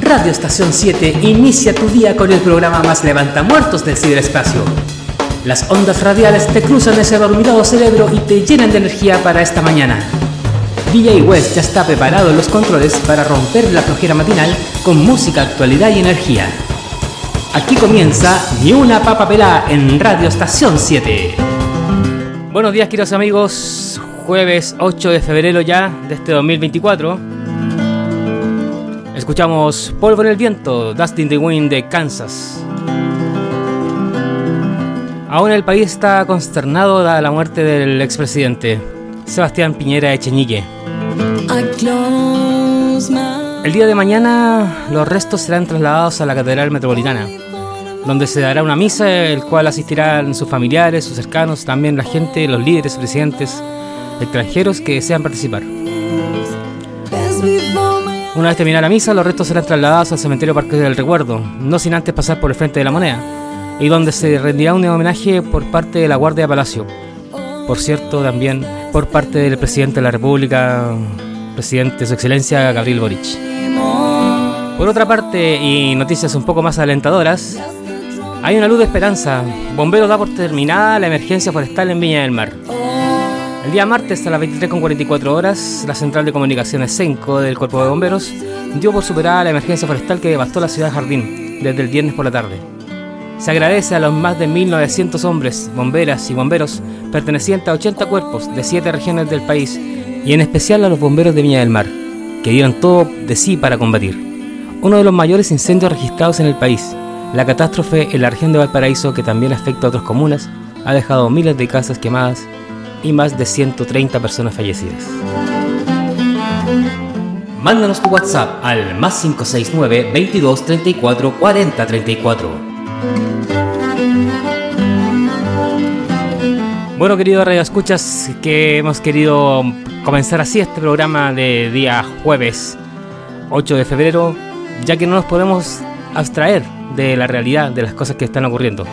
Radio Estación 7 inicia tu día con el programa más levantamuertos del ciberespacio. Las ondas radiales te cruzan ese dormido cerebro y te llenan de energía para esta mañana. DJ West ya está preparado en los controles para romper la flojera matinal con música, actualidad y energía. Aquí comienza Ni una papa pelá en Radio Estación 7. Buenos días, queridos amigos. Jueves 8 de febrero ya de este 2024. Escuchamos Polvo en el Viento, Dust in the Wind de Kansas. Aún el país está consternado dada la muerte del expresidente Sebastián Piñera Echeñique. El día de mañana los restos serán trasladados a la Catedral Metropolitana, donde se dará una misa, el cual asistirán sus familiares, sus cercanos, también la gente, los líderes, presidentes extranjeros que desean participar. Una vez terminada la misa, los restos serán trasladados al cementerio Parque del Recuerdo, no sin antes pasar por el frente de la moneda, y donde se rendirá un homenaje por parte de la Guardia Palacio. Por cierto, también por parte del presidente de la República, presidente Su Excelencia Gabriel Boric. Por otra parte, y noticias un poco más alentadoras, hay una luz de esperanza. Bomberos da por terminada la emergencia forestal en Viña del Mar. El día martes a las 23.44 horas, la central de comunicaciones CENCO del Cuerpo de Bomberos dio por superada la emergencia forestal que devastó la ciudad de Jardín desde el viernes por la tarde. Se agradece a los más de 1.900 hombres, bomberas y bomberos pertenecientes a 80 cuerpos de 7 regiones del país y en especial a los bomberos de Viña del Mar, que dieron todo de sí para combatir. Uno de los mayores incendios registrados en el país, la catástrofe en la región de Valparaíso, que también afecta a otras comunas, ha dejado miles de casas quemadas y más de 130 personas fallecidas. Mándanos tu WhatsApp al más 569 22 34 40 34. Bueno, querido Radio Escuchas, que hemos querido comenzar así este programa de día jueves 8 de febrero, ya que no nos podemos abstraer de la realidad de las cosas que están ocurriendo.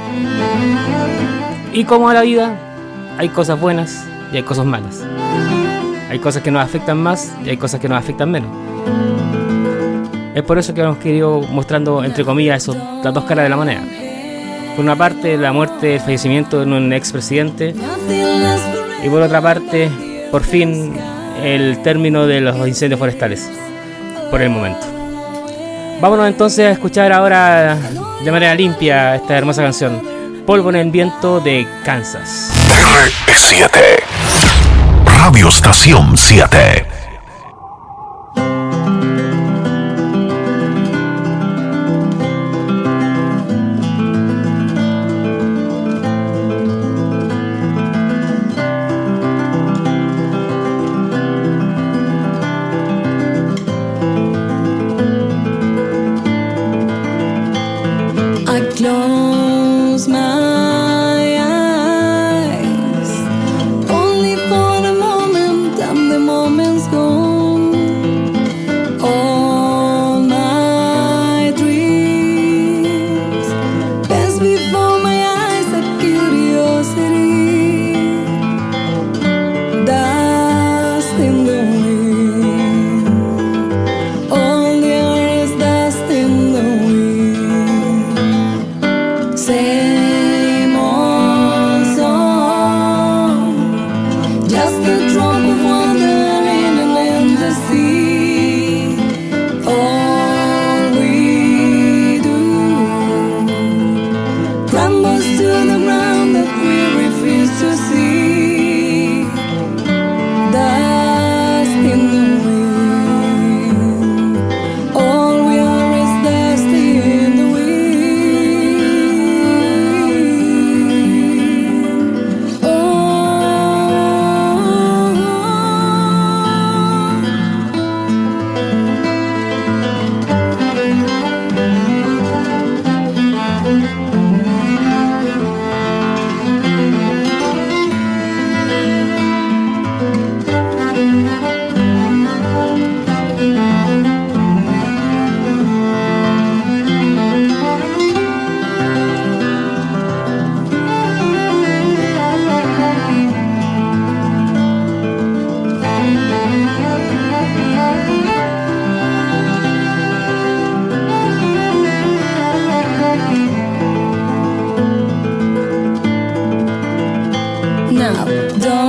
Y como a la vida, hay cosas buenas y hay cosas malas. Hay cosas que nos afectan más y hay cosas que nos afectan menos. Es por eso que hemos querido mostrando, entre comillas, las dos caras de la moneda. Por una parte, la muerte, el fallecimiento de un expresidente. Y por otra parte, por fin, el término de los incendios forestales. Por el momento. Vámonos entonces a escuchar ahora de manera limpia esta hermosa canción. Polvo en el viento de Kansas. R7 Radio Estación 7 7. Don't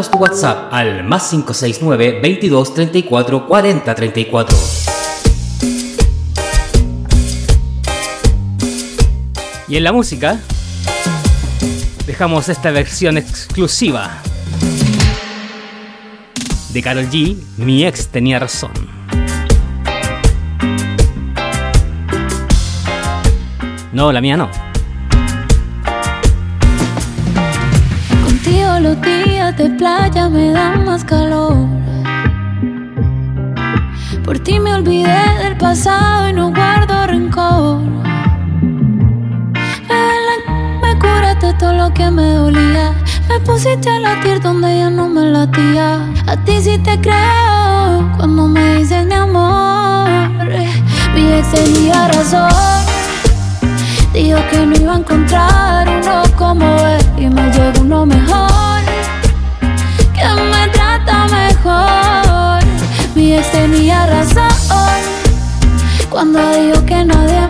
Mándanos tu WhatsApp al más 569 22 34 40 34. Y en la música dejamos esta versión exclusiva de Carol G, Mi ex tenía razón. No, la mía no. Contigo los de playa me dan más calor. Por ti me olvidé del pasado y no guardo rencor. Me curaste todo lo que me dolía. Me pusiste a latir donde ya no me latía. A ti sí te creo cuando me dices mi amor. Mi ex tenía razón. Dijo que no iba a encontrar uno como él y me llegó uno mejor, Tenía razón cuando dijo que nadie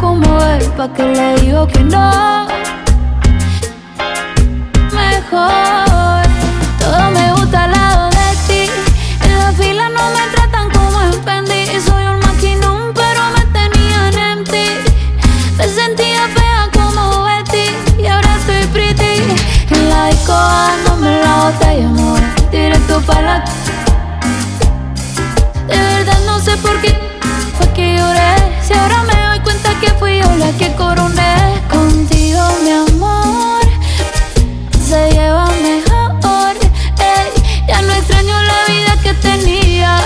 como él, pa' que le digo que no. Mejor, todo me gusta al lado de ti. En la fila no me tratan como en Fendi. Soy un maquinón, pero me tenían en ti. Me sentía fea como Betty y ahora estoy pretty. En la disco dándome la botella, amor, directo para la. Que fui yo la que coroné contigo, mi amor. Se lleva mejor. ey. Ya no extraño la vida que tenía.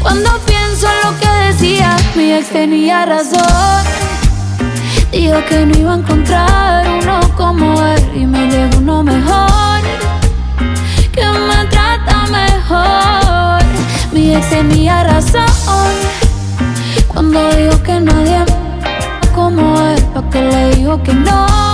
Cuando pienso en lo que decía, mi ex tenía razón. Dijo que no iba a encontrar uno como él y me llegó uno mejor, que me trata mejor. Mi ex tenía razón cuando dijo que nadie como él, pa' que le digo que no.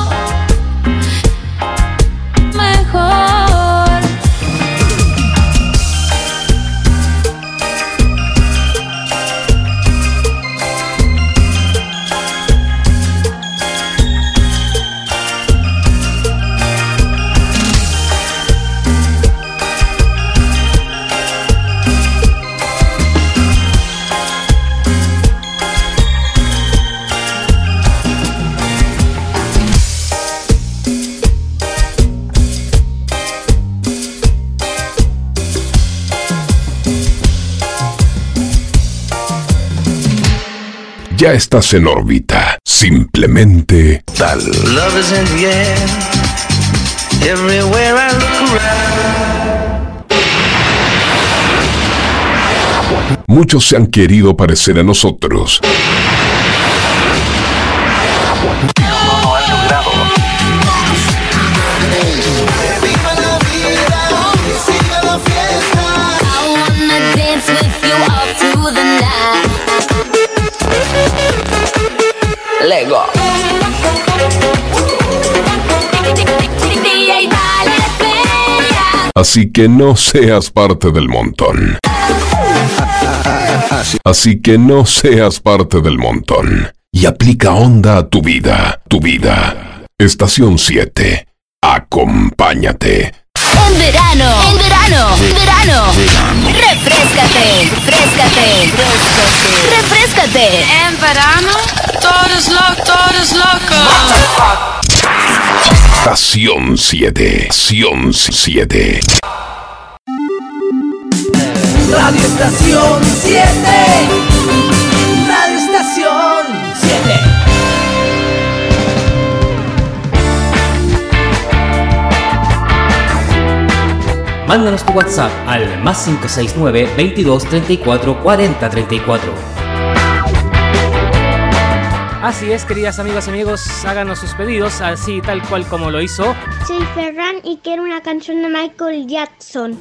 Estás en órbita. Simplemente tal. Love is in the air. Everywhere I look around. Muchos se han querido parecer a nosotros. Así que no seas parte del montón. Así que no seas parte del montón. Y aplica onda a tu vida, tu vida. Estación 7. Acompáñate. En verano, en verano, en verano. Refrescate, refrescate, refrescate. Refrescate. En verano, todos locos, todos locos. Estación 7. Estación 7. Radio Estación 7. Radio Estación 7. Mándanos tu WhatsApp al más 569 22 34 40 34. Así es, queridas amigas y amigos, háganos sus pedidos, así tal cual como lo hizo Soy Ferran y quiero una canción de Michael Jackson.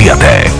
7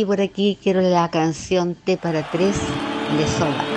y por aquí quiero la canción T para tres de Soda.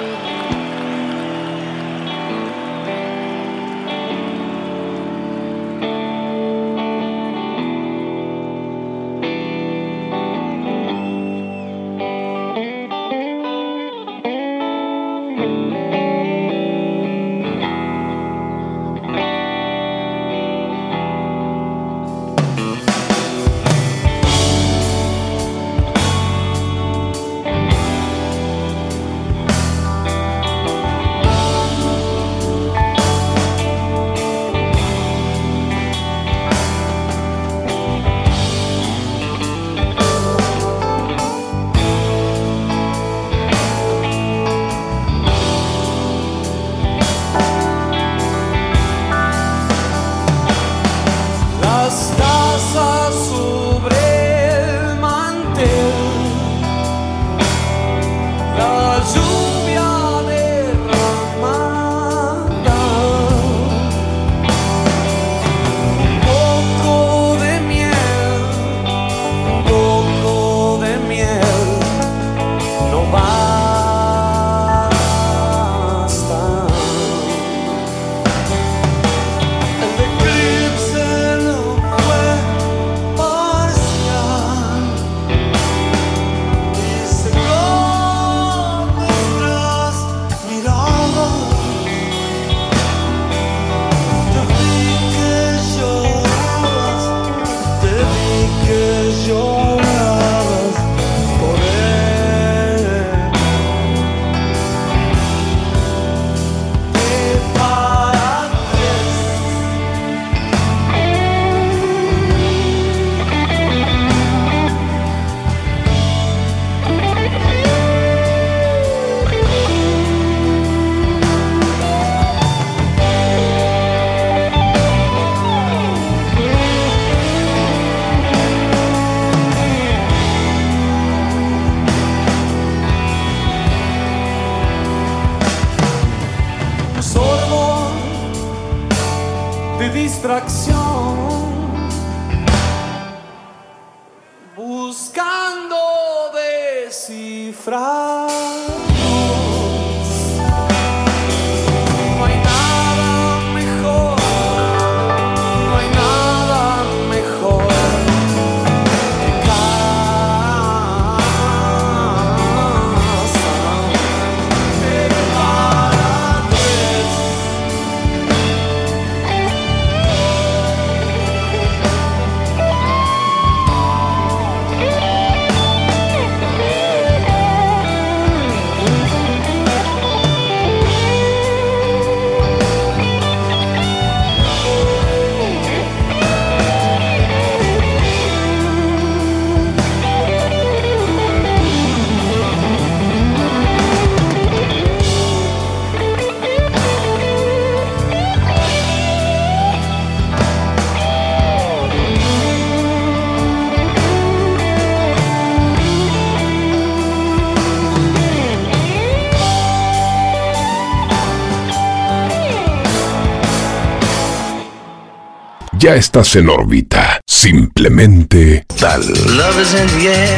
Ya estás en órbita. Simplemente tal. Love is in the air.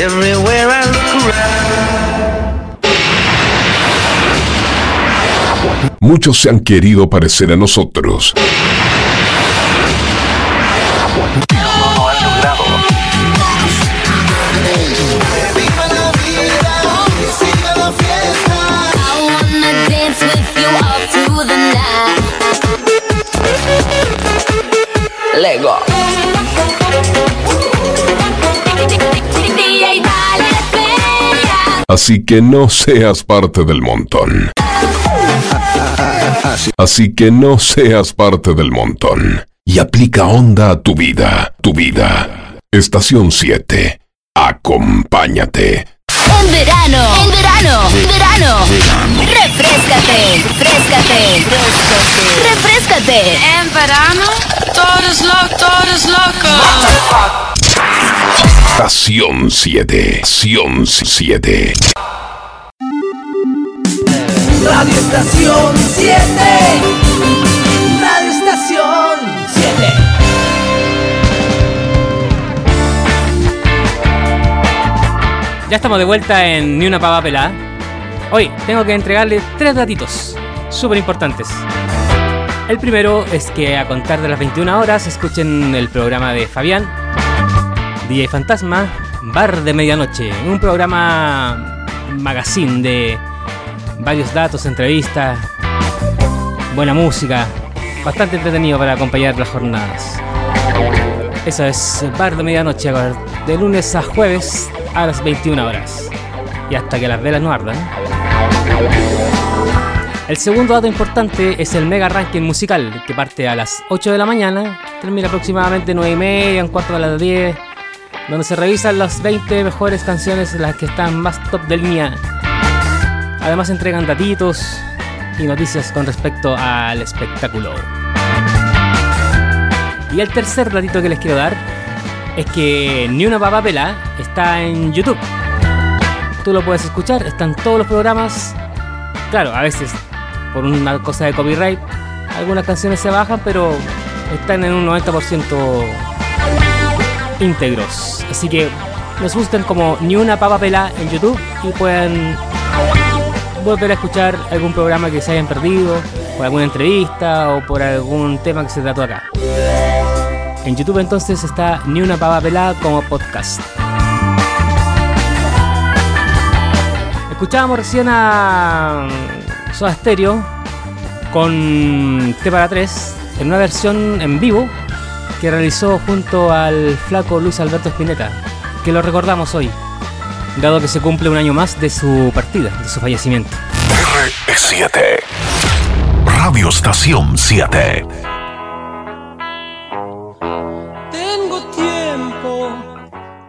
Everywhere I look around. Muchos se han querido parecer a nosotros. Así que no seas parte del montón. Así que no seas parte del montón. Y aplica onda a tu vida, tu vida. Estación 7. Acompáñate. En verano, en verano, verano. Refrescate, refrescate, refrescate. Refrescate. En verano, todo es loco, todo es loco. Estación 7. Estación 7. Radio Estación 7. Radio Estación 7. Ya estamos de vuelta en Ni una pava pelada. Hoy tengo que entregarles tres datitos súper importantes. El primero es que a contar de las 21 horas escuchen el programa de Fabián, DJ Fantasma, Bar de Medianoche, un programa magazine de varios datos, entrevistas, buena música, bastante entretenido para acompañar las jornadas. Eso es Bar de Medianoche, de lunes a jueves a las 21 horas. Y hasta que las velas no ardan. El segundo dato importante es el mega ranking musical, que parte a las 8 de la mañana, termina aproximadamente 9 y media, un cuarto las 10, donde se revisan las 20 mejores canciones, las que están más top de línea. Además entregan datitos y noticias con respecto al espectáculo. Y el tercer datito que les quiero dar es que Ni una papa pela está en YouTube. Tú lo puedes escuchar, están todos los programas. Claro, a veces por una cosa de copyright algunas canciones se bajan, pero están en un 90% íntegros. Así que nos busquen como Ni una papa pela en YouTube y pueden volver a escuchar algún programa que se hayan perdido, por alguna entrevista o por algún tema que se trató acá. En YouTube entonces está Ni una pava pelada como podcast. Escuchábamos recién a Soda Stereo con T para 3 en una versión en vivo que realizó junto al flaco Luis Alberto Spinetta, que lo recordamos hoy, dado que se cumple un año más de su partida, de su fallecimiento. R7. Radio Estación 7. Tengo tiempo.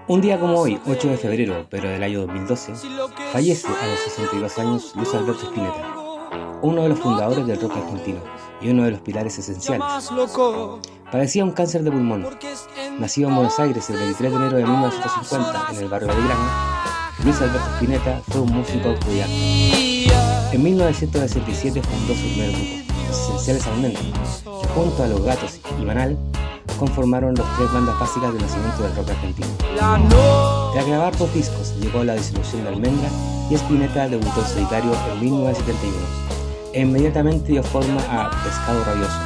Un día como hoy, 8 de febrero, pero del año 2012, fallece a los 62 años Luis Alberto Spinetta, uno de los fundadores del rock argentino y uno de los pilares esenciales. Padecía un cáncer de pulmón. Nacido en Buenos Aires el 23 de enero de 1950 en el barrio de Belgrano, Luis Alberto Spinetta fue un músico autodidacta. En 1967 fundó su primer grupo, los esenciales almendros, que junto a los gatos y Banal conformaron las tres bandas básicas del nacimiento del rock argentino. Tras grabar dos discos, llegó la disolución de Almendra y Spinetta debutó en solitario en 1971 e inmediatamente dio forma a Pescado Rabioso,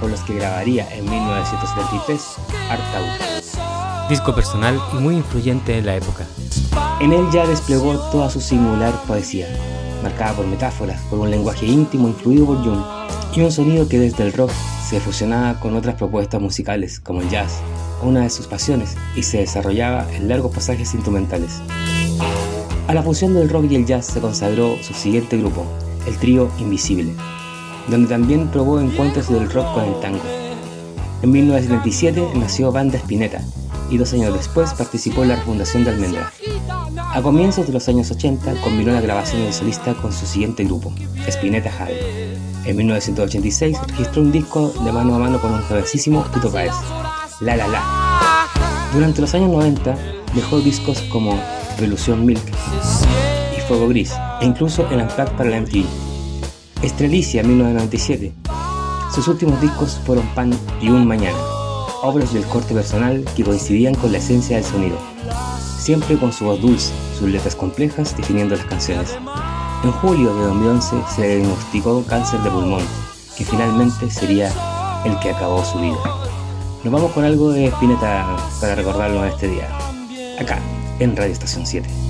con los que grabaría en 1973 Artaud. Disco personal y muy influyente en la época. En él ya desplegó toda su singular poesía, marcada por metáforas, por un lenguaje íntimo influido por Jung y un sonido que desde el rock se fusionaba con otras propuestas musicales como el jazz, una de sus pasiones, y se desarrollaba en largos pasajes instrumentales. A la fusión del rock y el jazz se consagró su siguiente grupo, el trío Invisible, donde también probó encuentros del rock con el tango. En 1977 nació Banda Spinetta y dos años después participó en la refundación de Almendra. A comienzos de los años 80 combinó la grabación de solista con su siguiente grupo, Spinetta Jade. En 1986 registró un disco de mano a mano con un jovencísimo Tito Páez, La La La. Durante los años 90 dejó discos como Revolución Milk y Fuego Gris, e incluso el Unplugged para la MTV. Estrelicia 1997. Sus últimos discos fueron Pan y Un Mañana, obras del corte personal que coincidían con la esencia del sonido, siempre con su voz dulce, sus letras complejas definiendo las canciones. En julio de 2011 se le diagnosticó cáncer de pulmón, que finalmente sería el que acabó su vida. Nos vamos con algo de Spinetta para recordarlo en este día, acá, en Radio Estación 7.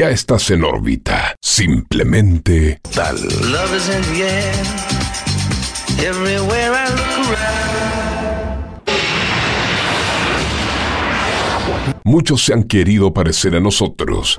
Ya estás en órbita. Simplemente tal. Love is in the air. Everywhere I look around. Muchos se han querido parecer a nosotros.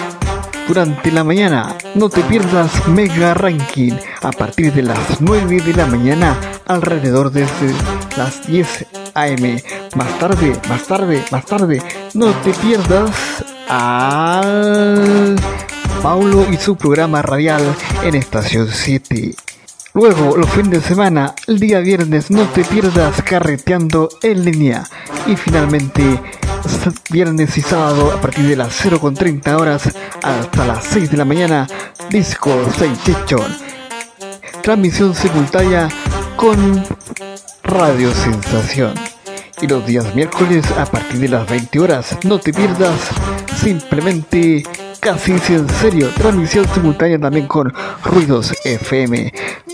Durante la mañana, no te pierdas Mega Ranking a partir de las 9 de la mañana, alrededor de las 10 AM. Más tarde, más tarde, más tarde, no te pierdas al Paulo y su programa radial en Estación 7. Luego, los fines de semana, el día viernes, no te pierdas carreteando en línea. Y finalmente, viernes y sábado, a partir de las 0.30 horas hasta las 6 de la mañana, Disco Sensation. Transmisión simultánea con Radio Sensación. Y los días miércoles a partir de las 20 horas, no te pierdas simplemente casi en serio, transmisión simultánea también con Ruidos FM.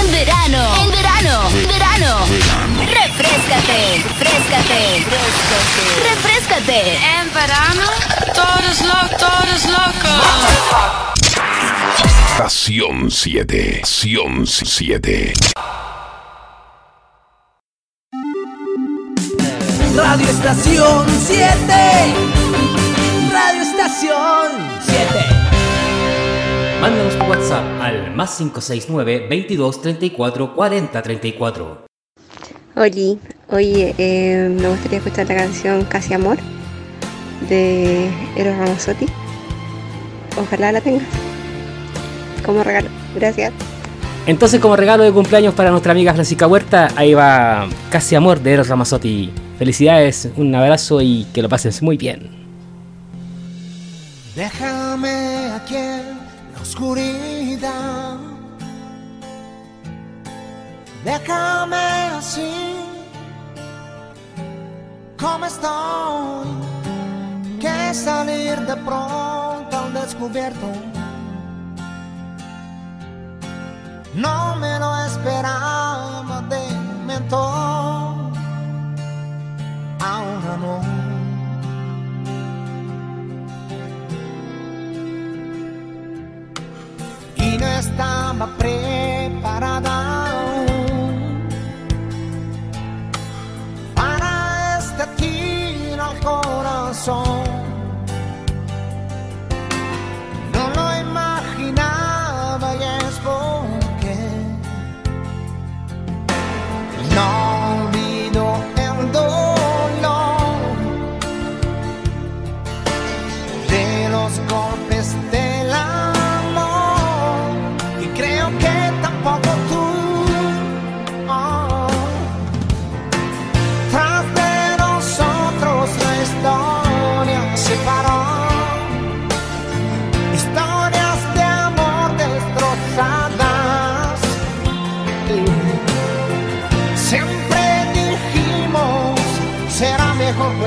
En verano, en verano, verano. Refrescate, refrescate, refrescate. Refrescate. En verano, todo es loco, todo es loco. Estación 7. Estación 7. Radio Estación 7. Radio Estación 7. Mándanos tu WhatsApp al más 569 22 34 40 34. Oli, oye, eh, me gustaría escuchar la canción Casi Amor de Eros Ramazzotti. Ojalá la tengas como regalo. Gracias. Entonces, como regalo de cumpleaños para nuestra amiga Francisca Huerta, ahí va Casi Amor de Eros Ramazzotti. Felicidades, un abrazo y que lo pases muy bien. Déjame aquí oscuridad. Déjame así como estoy. Que salir de pronto al descubierto. No me lo esperaba de momento.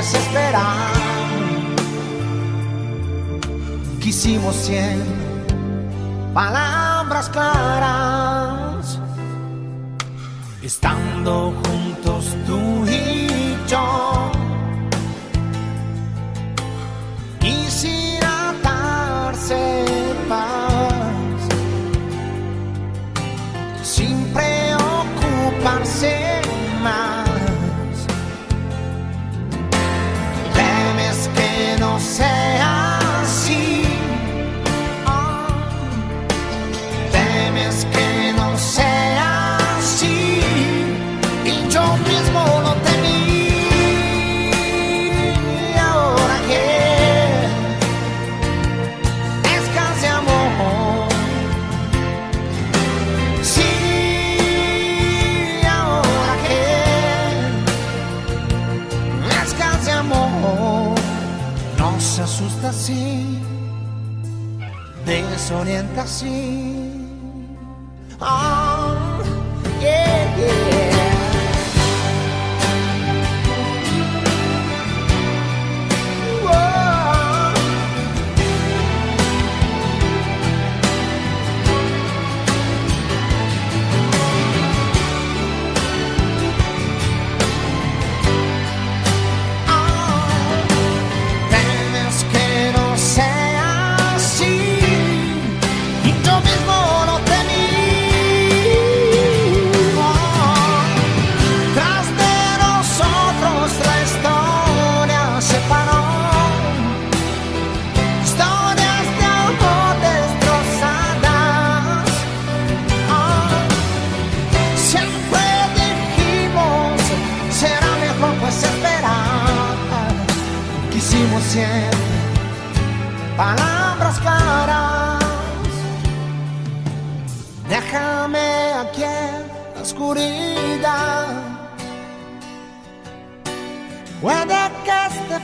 Mejor pues esperar quisimos cien palabras claras, estando juntos tú y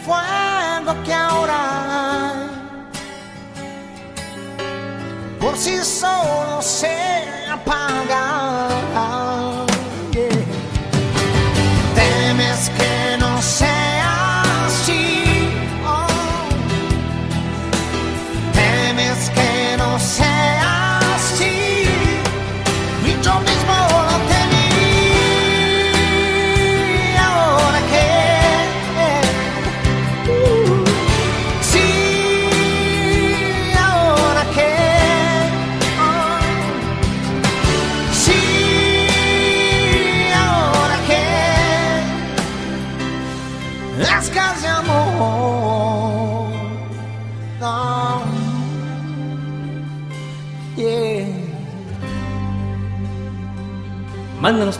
fuego que ahora por sí solo se apaga.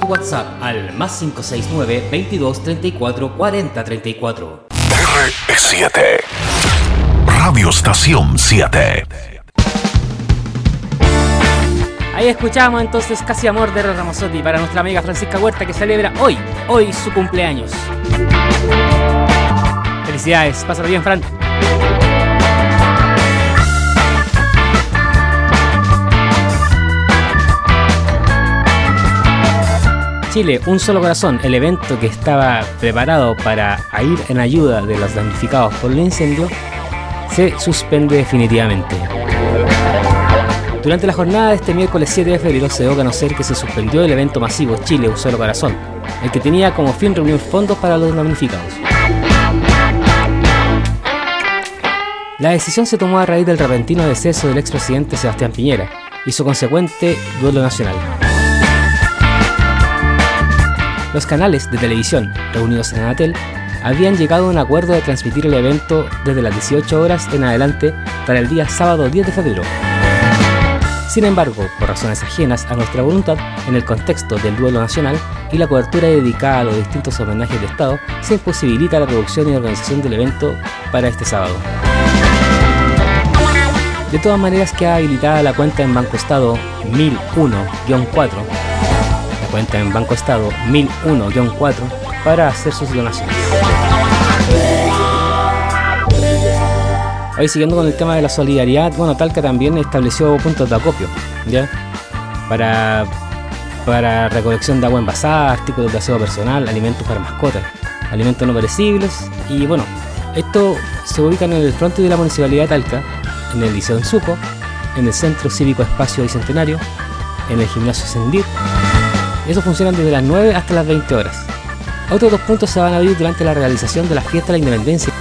Tu WhatsApp al más 569 22 34 40 34. R7. Radio Estación 7. Ahí escuchamos entonces Casi Amor de Ramazotti para nuestra amiga Francisca Huerta que celebra hoy, hoy su cumpleaños. Felicidades, pásalo bien, Fran. Chile, un solo corazón, el evento que estaba preparado para ir en ayuda de los damnificados por el incendio, se suspende definitivamente. Durante la jornada de este miércoles 7 de febrero se dio a conocer que se suspendió el evento masivo Chile Un Solo Corazón, el que tenía como fin reunir fondos para los damnificados. La decisión se tomó a raíz del repentino deceso del expresidente Sebastián Piñera y su consecuente duelo nacional. Los canales de televisión reunidos en Anatel habían llegado a un acuerdo de transmitir el evento desde las 18 horas en adelante para el día sábado 10 de febrero. Sin embargo, por razones ajenas a nuestra voluntad, en el contexto del duelo nacional y la cobertura dedicada a los distintos homenajes de Estado, se imposibilita la producción y organización del evento para este sábado. De todas maneras queda habilitada la cuenta en Banco Estado 1001-4, la cuenta en Banco Estado 1001-4 para hacer sus donaciones. Hoy siguiendo con el tema de la solidaridad, bueno, Talca también estableció puntos de acopio, ¿ya? Para, para recolección de agua envasada, artículos de aseo personal, alimentos para mascotas, alimentos no perecibles y bueno, esto se ubica en el fronte de la Municipalidad de Talca, en el Liceo en Suco, en el Centro Cívico Espacio Bicentenario, en el Gimnasio Sendir. Eso funciona desde las 9 hasta las 20 horas. Otros dos puntos se van a abrir durante la realización de la fiesta de la independencia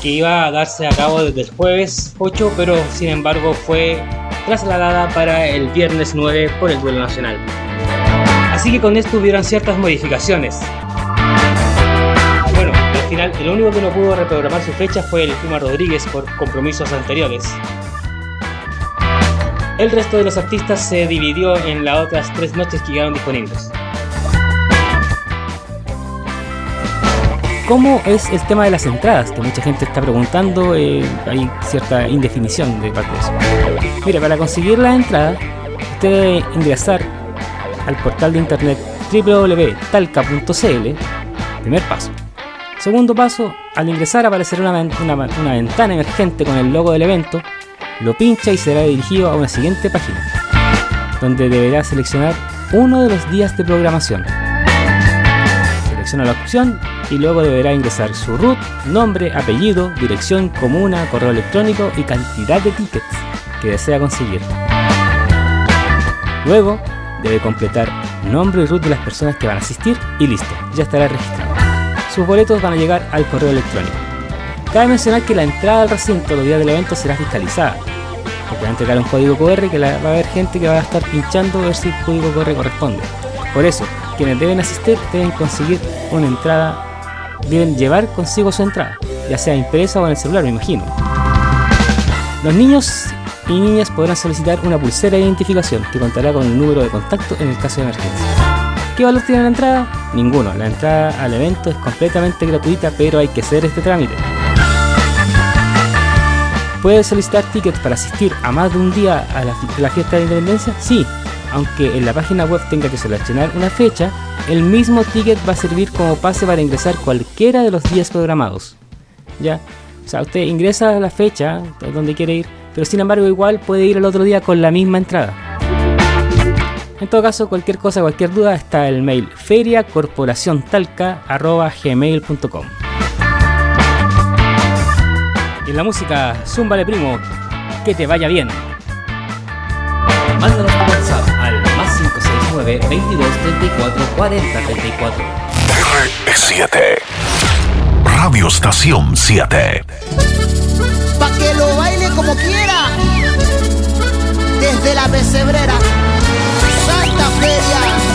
que iba a darse a cabo desde el jueves 8, pero sin embargo fue trasladada para el viernes 9 por el duelo nacional. Así que con esto hubieron ciertas modificaciones. Bueno, al final el único que no pudo reprogramar su fecha fue el Puma Rodríguez por compromisos anteriores. El resto de los artistas se dividió en las otras tres noches que quedaron disponibles. ¿Cómo es el tema de las entradas? Que mucha gente está preguntando, eh, hay cierta indefinición de parte de eso. Mira, para conseguir la entrada, usted debe ingresar al portal de internet www.talca.cl, primer paso. Segundo paso, al ingresar aparecerá una, ven- una- una ventana emergente con el logo del evento Lo pincha y será dirigido a una siguiente página, donde deberá seleccionar uno de los días de programación. Selecciona la opción y luego deberá ingresar su root, nombre, apellido, dirección, comuna, correo electrónico y cantidad de tickets que desea conseguir. Luego debe completar nombre y root de las personas que van a asistir y listo, ya estará registrado. Sus boletos van a llegar al correo electrónico. Cabe mencionar que la entrada al recinto los días del evento será fiscalizada. Porque va a entregar un código QR que la- va a haber gente que va a estar pinchando a ver si el código QR corresponde. Por eso, quienes deben asistir deben conseguir una entrada, deben llevar consigo su entrada, ya sea impresa o en el celular, me imagino. Los niños y niñas podrán solicitar una pulsera de identificación que contará con el número de contacto en el caso de emergencia. ¿Qué valor tiene la entrada? Ninguno. La entrada al evento es completamente gratuita, pero hay que hacer este trámite. ¿Puedes solicitar tickets para asistir a más de un día a la, fi- la fiesta de independencia? Sí, aunque en la página web tenga que seleccionar una fecha, el mismo ticket va a servir como pase para ingresar cualquiera de los días programados. ¿Ya? O sea, usted ingresa la fecha de donde quiere ir, pero sin embargo igual puede ir el otro día con la misma entrada. En todo caso, cualquier cosa, cualquier duda, está el mail feriacorporaciontalca.gmail.com Y en la música, Zúmbale Primo, que te vaya bien. Mándanos tu WhatsApp al más 569 22 34 40 34. R7. Radio Estación 7. Pa' que lo baile como quiera. Desde la pesebrera, Santa Feria,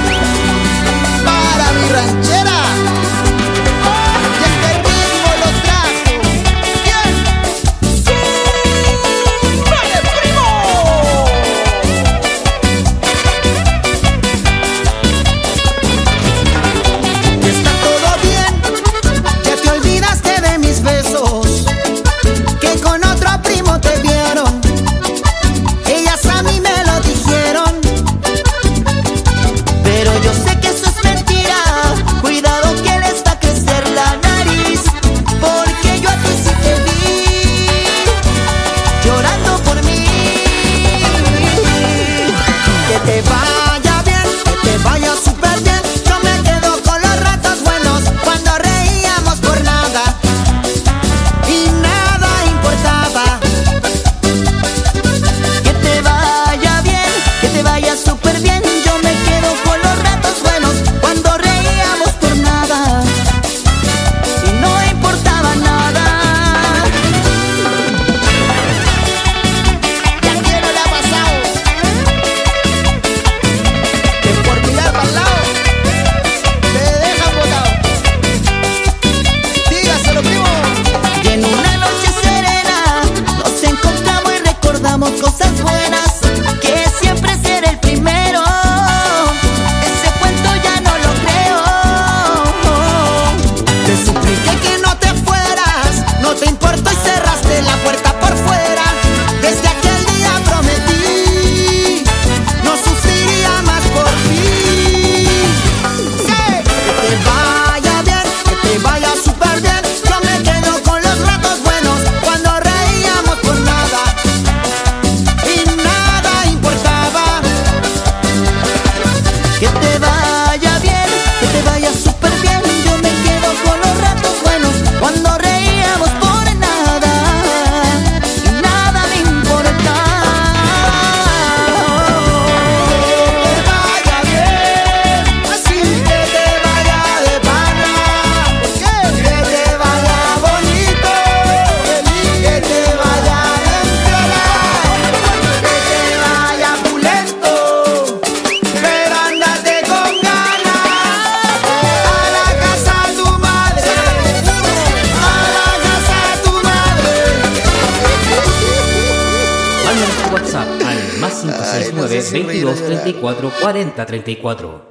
34 40 34.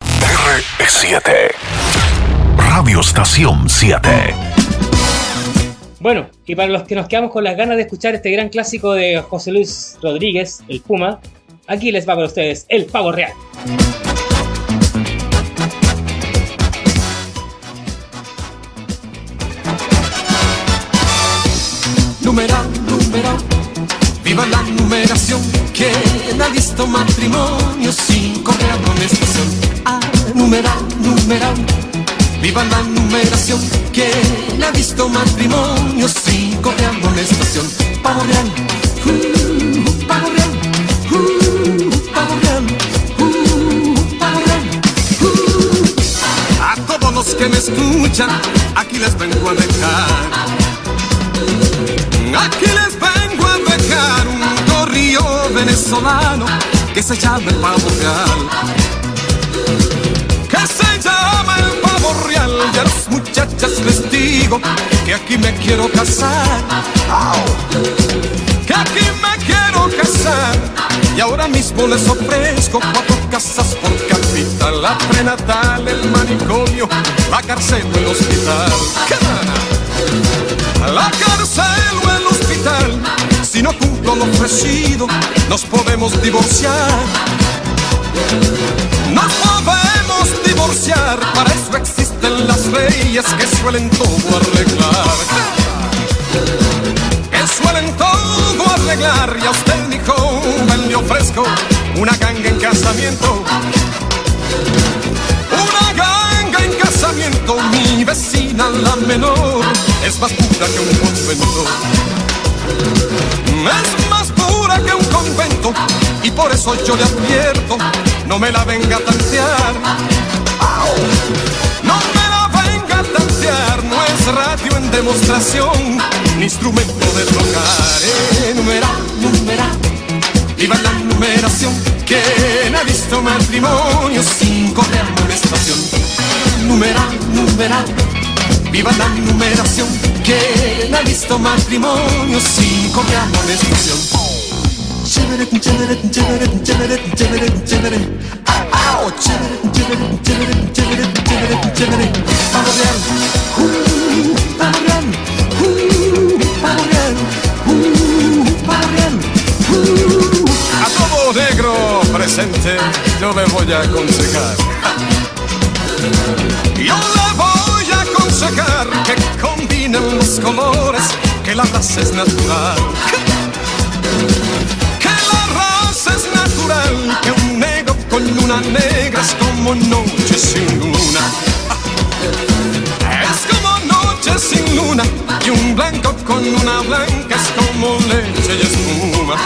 R7. Radio Estación 7. Bueno, y para los que nos quedamos con las ganas de escuchar este gran clásico de José Luis Rodríguez, el Puma, aquí les va para ustedes el pavo real. ¿Quién ha visto matrimonio sin correr a amonestación? Ah, numeral, numeral. Viva la numeración, ¿quién ha visto matrimonio sin correr a real, uh, pavo real, uh, pavo real, uh, uh. A todos los que me escuchan, aquí les vengo a dejar. Aquí les vengo a dejar un corrillo venezolano que se llama el pavo real. Que se llama el pavo real. Y a las muchachas les digo que aquí me quiero casar. Que aquí me quiero casar. Y ahora mismo les ofrezco cuatro casas por capital. La prenatal, el manicomio, la cárcel o el hospital. La cárcel o el hospital. Si no cumplo lo ofrecido, nos podemos divorciar. Nos podemos divorciar. Para eso existen las leyes que suelen todo arreglar. Que suelen todo arreglar. Y a usted, mi joven, le ofrezco una ganga en casamiento. Una ganga en casamiento, mi vecina la menor es más pura que un convento. Es más pura que un convento y por eso yo le advierto, no me la venga a tantear. No me la venga a tantear, no es radio en demostración, ni instrumento de tocar. Eh, numera, viva la numeración, ¿quién ha visto matrimonio sin correr amonestación? Numera, numera, viva la numeración, ¿quién ha visto matrimonio correr amonestación? Chévere, chévere, chévere, chévere, chévere, chévere. ¡Au! Chévere, chévere, chévere, chévere, chévere, chévere. Pavo real, uh, uh, uh, uh. A todo negro presente yo me voy a aconsejar. Yo que combinen los colores, que la raza es natural. Que la raza es natural, que un negro con una negra es como noche sin luna. Es como noche sin luna, y un blanco con una blanca es como leche y espuma.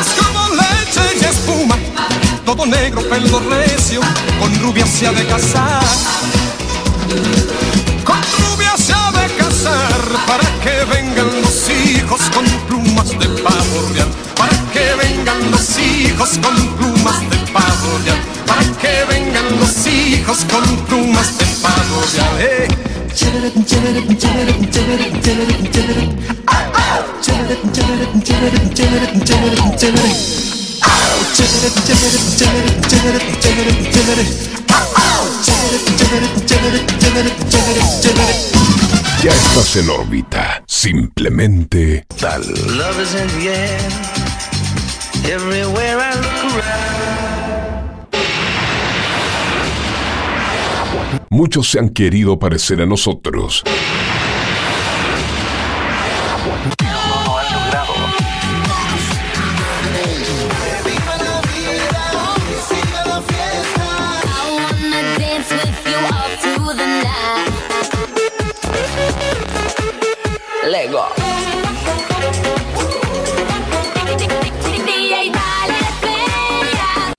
Es como leche y espuma, todo negro, pelo recio, con rubia se ha de casar. Con rubia se ha de para que vengan los hijos con plumas de pavo real. Para que vengan los hijos con plumas de pavo real. Para que vengan los hijos con plumas de pavo real. Ya estás en órbita. Simplemente tal. Love is in the air. Everywhere I look around. Muchos se han querido parecer a nosotros.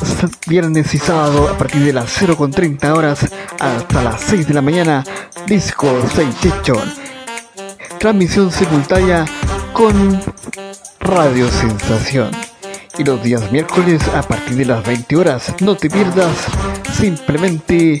viernes y sábado a partir de las 0.30 horas hasta las 6 de la mañana, Disco Sensation. Transmisión simultánea con Radio Sensación. Y los días miércoles a partir de las 20 horas, no te pierdas simplemente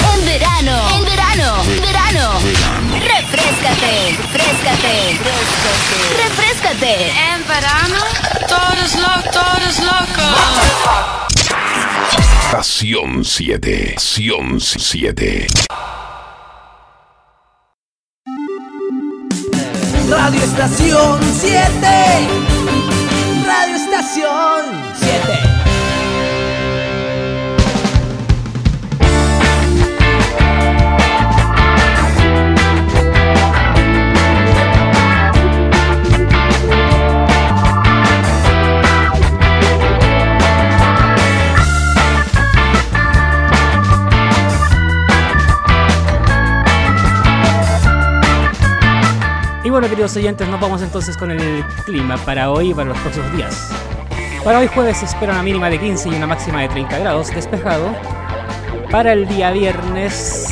En verano, en verano, verano. Refrescate, refrescate, refrescate. En verano, todo es loco, todo es loco. Estación 7. Estación 7. Radio Estación 7. Radio Estación 7. Bueno, queridos oyentes, nos vamos entonces con el clima para hoy y para los próximos días. Para hoy jueves se espera una mínima de 15 y una máxima de 30 grados, despejado. Para el día viernes,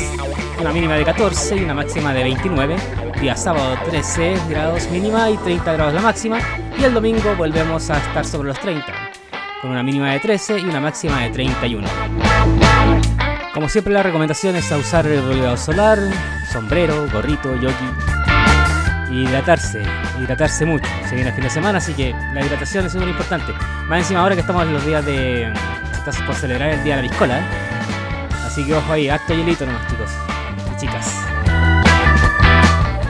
una mínima de 14 y una máxima de 29. Día sábado, 13 grados mínima y 30 grados la máxima. Y el domingo volvemos a estar sobre los 30, con una mínima de 13 y una máxima de 31. Como siempre, la recomendación es a usar el bloqueador solar, sombrero, gorrito, yogi hidratarse, hidratarse mucho. Se viene el fin de semana, así que la hidratación es muy importante. Más encima ahora que estamos en los días de... Estás por celebrar el Día de la Piscola. ¿eh? Así que ojo ahí, harto hielito nomás, chicos y chicas.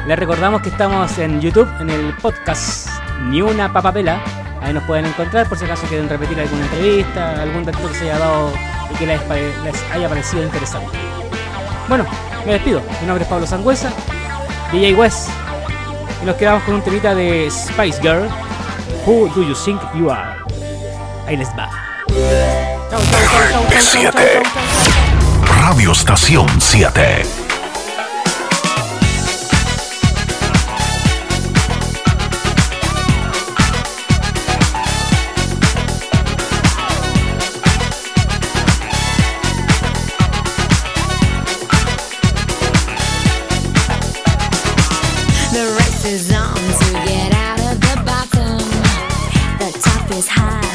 Les recordamos que estamos en YouTube, en el podcast Ni una papapela. Ahí nos pueden encontrar por si acaso quieren repetir alguna entrevista, algún dato que se haya dado y que les, les haya parecido interesante. Bueno, me despido. Mi nombre es Pablo Sangüesa, DJ West. Y nos quedamos con un temita de Spice Girl. Who do you think you are? Ahí les va. Chau, chau, chau, Radio Estación 7. Is high,